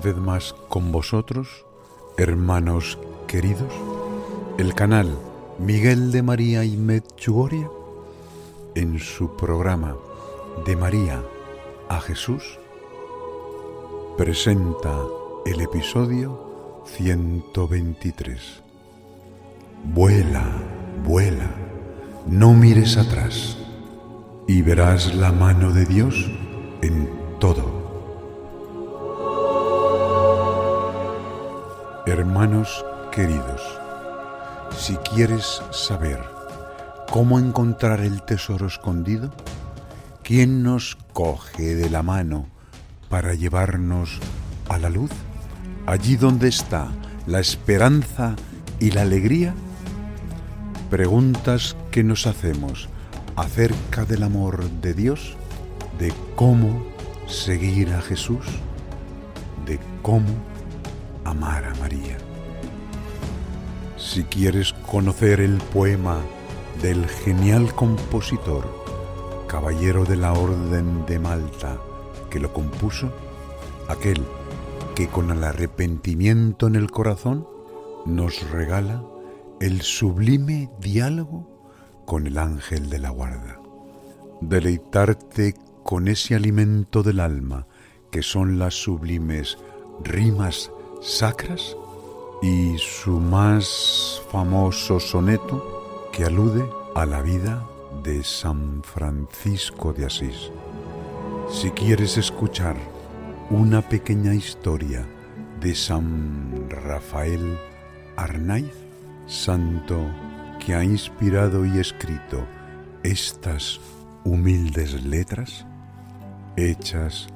vez más con vosotros, hermanos queridos, el canal Miguel de María y Medjugorje en su programa De María a Jesús presenta el episodio 123. Vuela, vuela, no mires atrás y verás la mano de Dios en todo. Hermanos queridos, si quieres saber cómo encontrar el tesoro escondido, ¿quién nos coge de la mano para llevarnos a la luz? Allí donde está la esperanza y la alegría. Preguntas que nos hacemos acerca del amor de Dios, de cómo seguir a Jesús, de cómo amar a María. Si quieres conocer el poema del genial compositor, caballero de la Orden de Malta, que lo compuso, aquel que con el arrepentimiento en el corazón nos regala el sublime diálogo con el ángel de la guarda. Deleitarte con ese alimento del alma que son las sublimes rimas sacras y su más famoso soneto que alude a la vida de San Francisco de Asís. Si quieres escuchar una pequeña historia de San Rafael Arnaiz, santo que ha inspirado y escrito estas humildes letras, hechas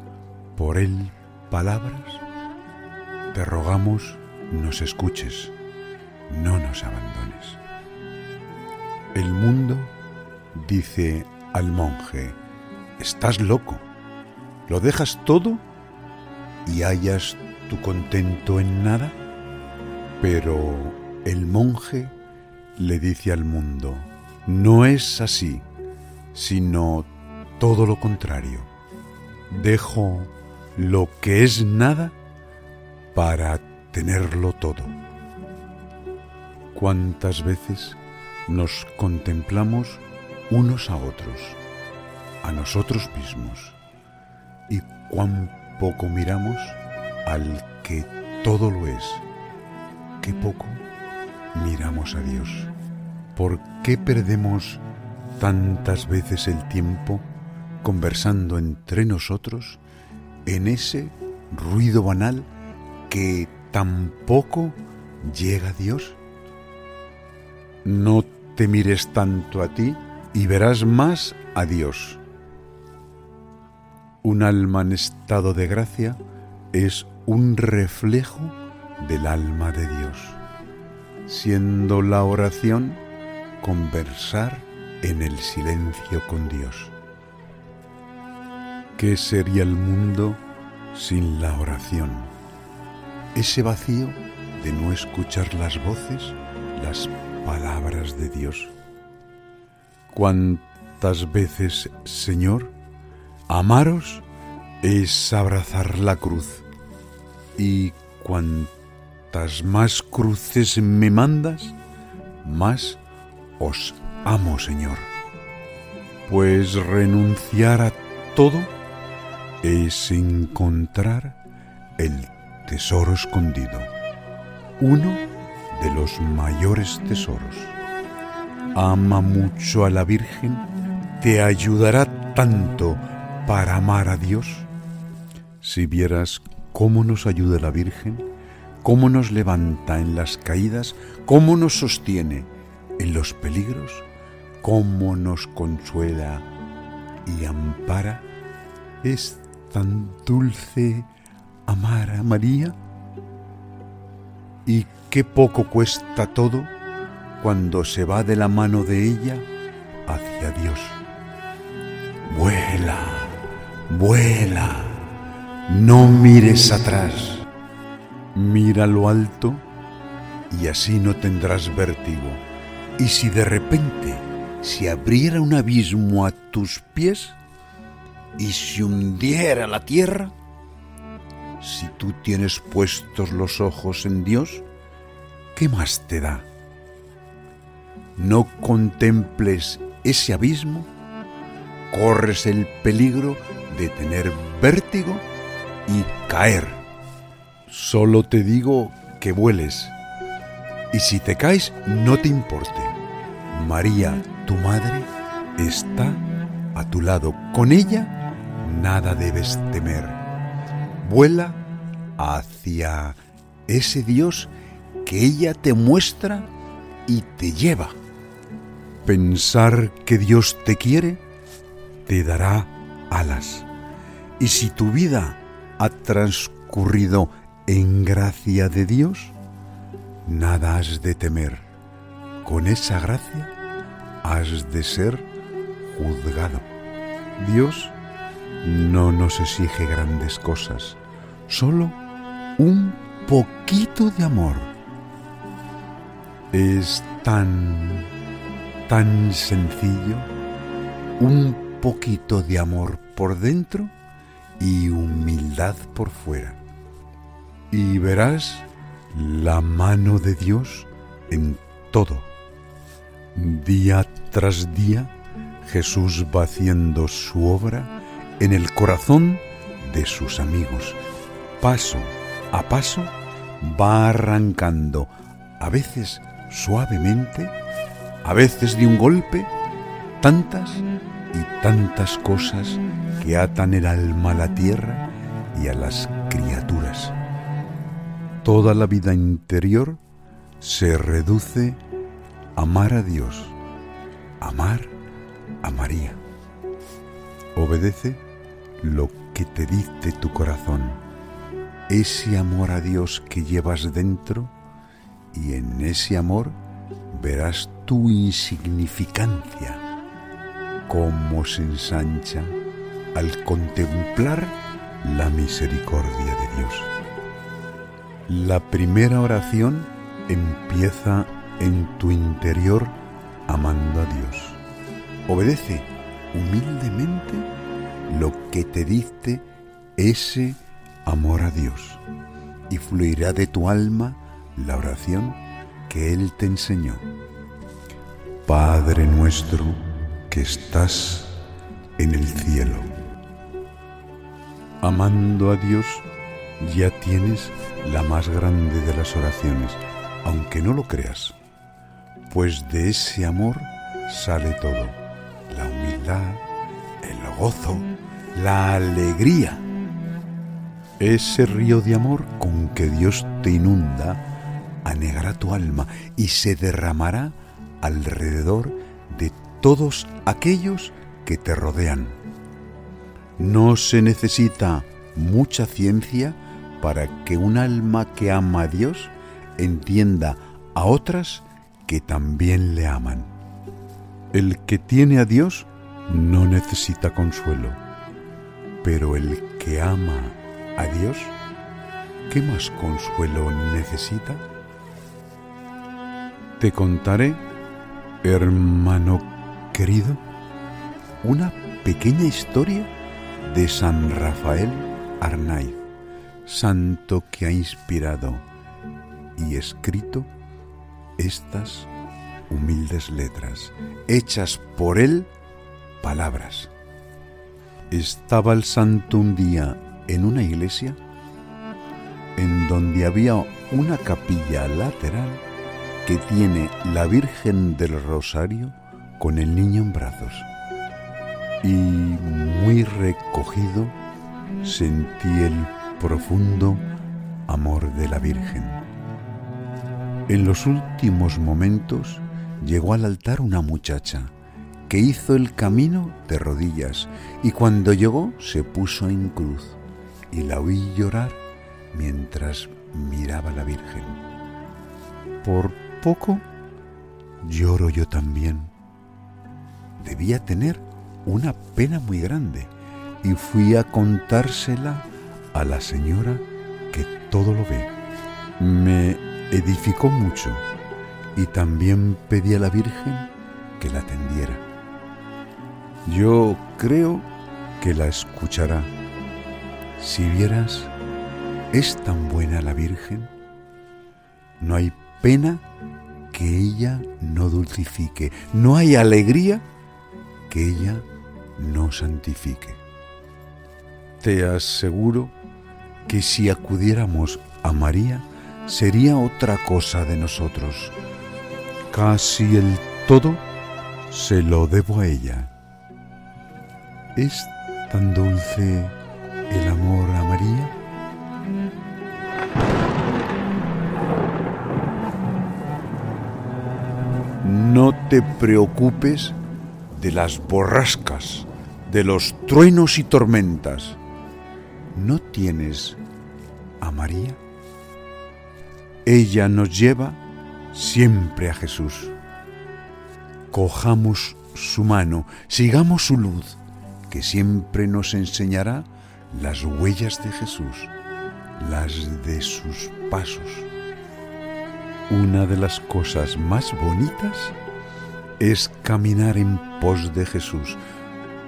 por él palabras, te rogamos nos escuches, no nos abandones. El mundo dice al monje, estás loco, lo dejas todo y hallas tu contento en nada. Pero el monje le dice al mundo, no es así, sino todo lo contrario. Dejo lo que es nada para tenerlo todo. ¿Cuántas veces nos contemplamos unos a otros, a nosotros mismos, y cuán poco miramos al que todo lo es? Qué poco miramos a Dios. ¿Por qué perdemos tantas veces el tiempo conversando entre nosotros en ese ruido banal que tampoco llega Dios? No te mires tanto a ti y verás más a Dios. Un alma en estado de gracia es un reflejo del alma de Dios, siendo la oración conversar en el silencio con Dios. ¿Qué sería el mundo sin la oración? Ese vacío de no escuchar las voces, las palabras de Dios. ¿Cuántas veces, Señor, amaros es abrazar la cruz? Y cuantas más cruces me mandas, más os amo, Señor. Pues renunciar a todo es encontrar el tesoro escondido, uno de los mayores tesoros. Ama mucho a la Virgen, te ayudará tanto para amar a Dios. Si vieras cómo nos ayuda la Virgen, cómo nos levanta en las caídas, cómo nos sostiene en los peligros, cómo nos consuela y ampara. Es tan dulce amar a María. Y qué poco cuesta todo cuando se va de la mano de ella hacia Dios. Vuela, vuela, no mires atrás, mira lo alto y así no tendrás vértigo. Y si de repente se abriera un abismo a tus pies y se hundiera la tierra, si tú tienes puestos los ojos en Dios, ¿qué más te da? No contemples ese abismo, corres el peligro de tener vértigo y caer. Solo te digo que vueles y si te caes, no te importe. María, tu madre, está a tu lado. Con ella, nada debes temer. Vuela hacia ese Dios que ella te muestra y te lleva. Pensar que Dios te quiere te dará alas. Y si tu vida ha transcurrido en gracia de Dios, nada has de temer. Con esa gracia has de ser juzgado. Dios no nos exige grandes cosas, solo un poquito de amor. Es tan, tan sencillo, un poquito de amor por dentro y humildad por fuera. Y verás la mano de Dios en todo. Día tras día Jesús va haciendo su obra en el corazón de sus amigos. Paso a paso va arrancando, a veces suavemente, a veces de un golpe, tantas y tantas cosas que atan el alma a la tierra y a las criaturas toda la vida interior se reduce a amar a Dios, amar a María. Obedece lo que te dicte tu corazón, ese amor a Dios que llevas dentro y en ese amor verás tu insignificancia, cómo se ensancha al contemplar la misericordia de Dios. La primera oración empieza en tu interior amando a Dios. Obedece humildemente lo que te dicte ese amor a Dios y fluirá de tu alma la oración que Él te enseñó. Padre nuestro que estás en el cielo. Amando a Dios, ya tienes la más grande de las oraciones, aunque no lo creas, pues de ese amor sale todo, la humildad, el gozo, la alegría. Ese río de amor con que Dios te inunda anegará tu alma y se derramará alrededor de todos aquellos que te rodean. No se necesita mucha ciencia para que un alma que ama a Dios entienda a otras que también le aman. El que tiene a Dios no necesita consuelo, pero el que ama a Dios, ¿qué más consuelo necesita? Te contaré, hermano querido, una pequeña historia de San Rafael Arnaiz santo que ha inspirado y escrito estas humildes letras, hechas por él palabras. Estaba el santo un día en una iglesia en donde había una capilla lateral que tiene la Virgen del Rosario con el niño en brazos. Y muy recogido sentí el profundo amor de la Virgen. En los últimos momentos llegó al altar una muchacha que hizo el camino de rodillas y cuando llegó se puso en cruz y la oí llorar mientras miraba la Virgen. Por poco lloro yo también. Debía tener una pena muy grande y fui a contársela a la señora que todo lo ve. Me edificó mucho y también pedí a la Virgen que la atendiera. Yo creo que la escuchará. Si vieras, es tan buena la Virgen. No hay pena que ella no dulcifique. No hay alegría que ella no santifique. Te aseguro que si acudiéramos a María, sería otra cosa de nosotros. Casi el todo se lo debo a ella. ¿Es tan dulce el amor a María? No te preocupes de las borrascas, de los truenos y tormentas. ¿No tienes a María? Ella nos lleva siempre a Jesús. Cojamos su mano, sigamos su luz, que siempre nos enseñará las huellas de Jesús, las de sus pasos. Una de las cosas más bonitas es caminar en pos de Jesús,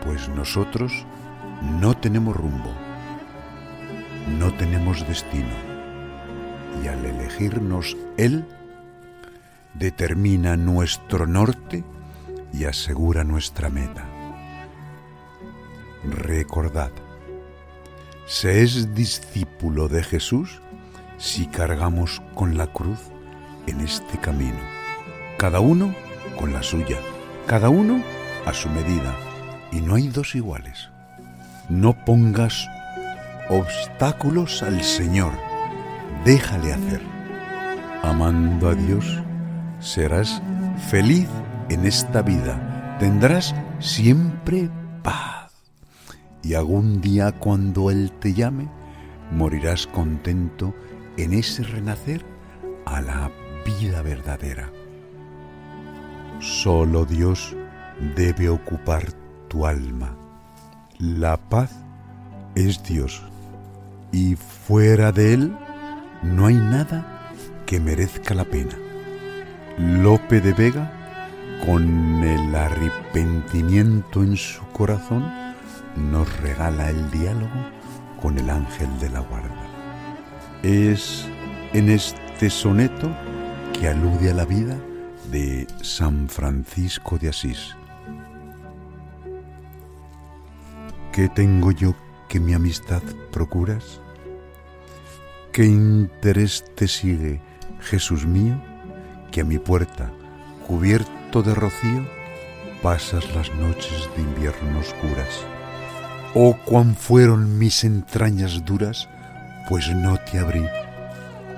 pues nosotros no tenemos rumbo, no tenemos destino, y al elegirnos Él, determina nuestro norte y asegura nuestra meta. Recordad, se es discípulo de Jesús si cargamos con la cruz en este camino, cada uno con la suya, cada uno a su medida, y no hay dos iguales. No pongas obstáculos al Señor, déjale hacer. Amando a Dios, serás feliz en esta vida, tendrás siempre paz. Y algún día cuando Él te llame, morirás contento en ese renacer a la vida verdadera. Solo Dios debe ocupar tu alma. La paz es Dios y fuera de Él no hay nada que merezca la pena. Lope de Vega, con el arrepentimiento en su corazón, nos regala el diálogo con el ángel de la guarda. Es en este soneto que alude a la vida de San Francisco de Asís. ¿Qué tengo yo que mi amistad procuras? ¿Qué interés te sigue, Jesús mío, que a mi puerta, cubierto de rocío, pasas las noches de invierno oscuras? Oh, cuán fueron mis entrañas duras, pues no te abrí.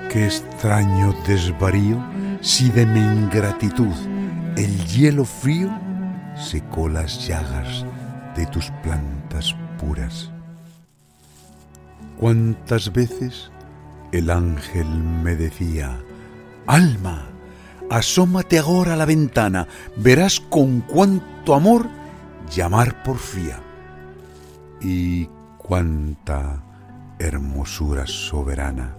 Qué extraño desvarío si de mi ingratitud el hielo frío secó las llagas de tus plantas puras. Cuántas veces el ángel me decía, Alma, asómate ahora a la ventana, verás con cuánto amor llamar porfía. Y cuánta hermosura soberana.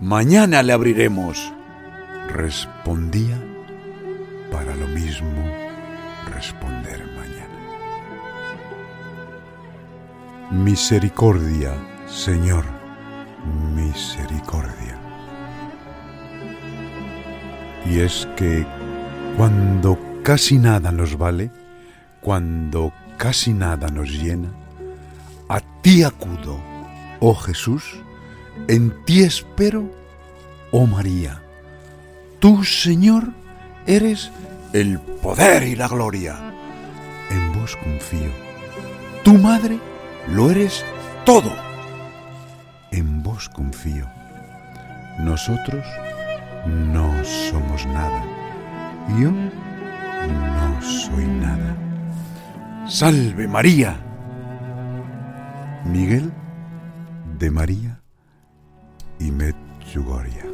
Mañana le abriremos. Respondía para lo mismo responder mañana. Misericordia, Señor, misericordia. Y es que cuando casi nada nos vale, cuando casi nada nos llena, ti acudo, oh Jesús, en ti espero, oh María. Tú, Señor, eres el poder y la gloria. En vos confío. Tu madre lo eres todo. En vos confío. Nosotros no somos nada. Yo soy nada. ¡Salve María! Miguel de María y Medjugorje.